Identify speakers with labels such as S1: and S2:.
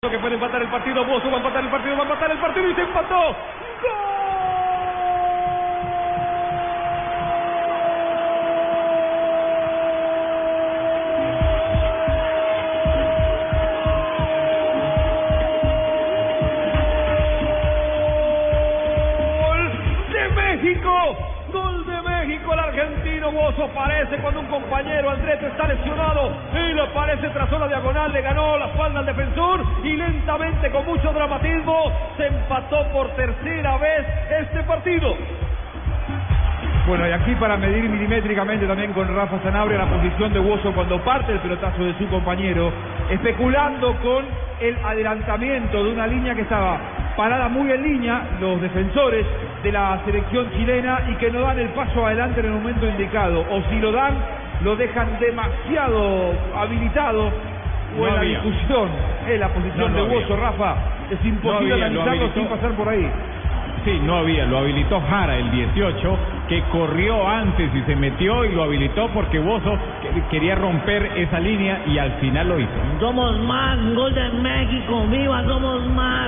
S1: que puede empatar el partido, Bozo va a empatar el partido, va a empatar el partido y se empató. ¡Gol México! ¡Gol de México! El argentino Bozo aparece cuando un compañero Andrés está lesionado y le aparece tras una diagonal, le ganó la espalda al defensor y lentamente con mucho dramatismo se empató por tercera vez este partido.
S2: Bueno, y aquí para medir milimétricamente también con Rafa Sanabria la posición de Bozo cuando parte el pelotazo de su compañero, especulando con el adelantamiento de una línea que estaba parada muy en línea, los defensores de la selección chilena, y que no dan el paso adelante en el momento indicado, o si lo dan, lo dejan demasiado habilitado, o
S3: No
S2: en la
S3: había.
S2: discusión, es la posición
S3: No, no
S2: de. Bozo, Rafa, es imposible
S3: había, lo
S2: analizarlo sin pasar por ahí.
S3: Sí, no había, lo habilitó Jara el 18, que corrió antes y se metió y lo habilitó porque Bozo que- quería romper esa línea y al final lo hizo.
S4: Somos más, gol de México, viva, somos más.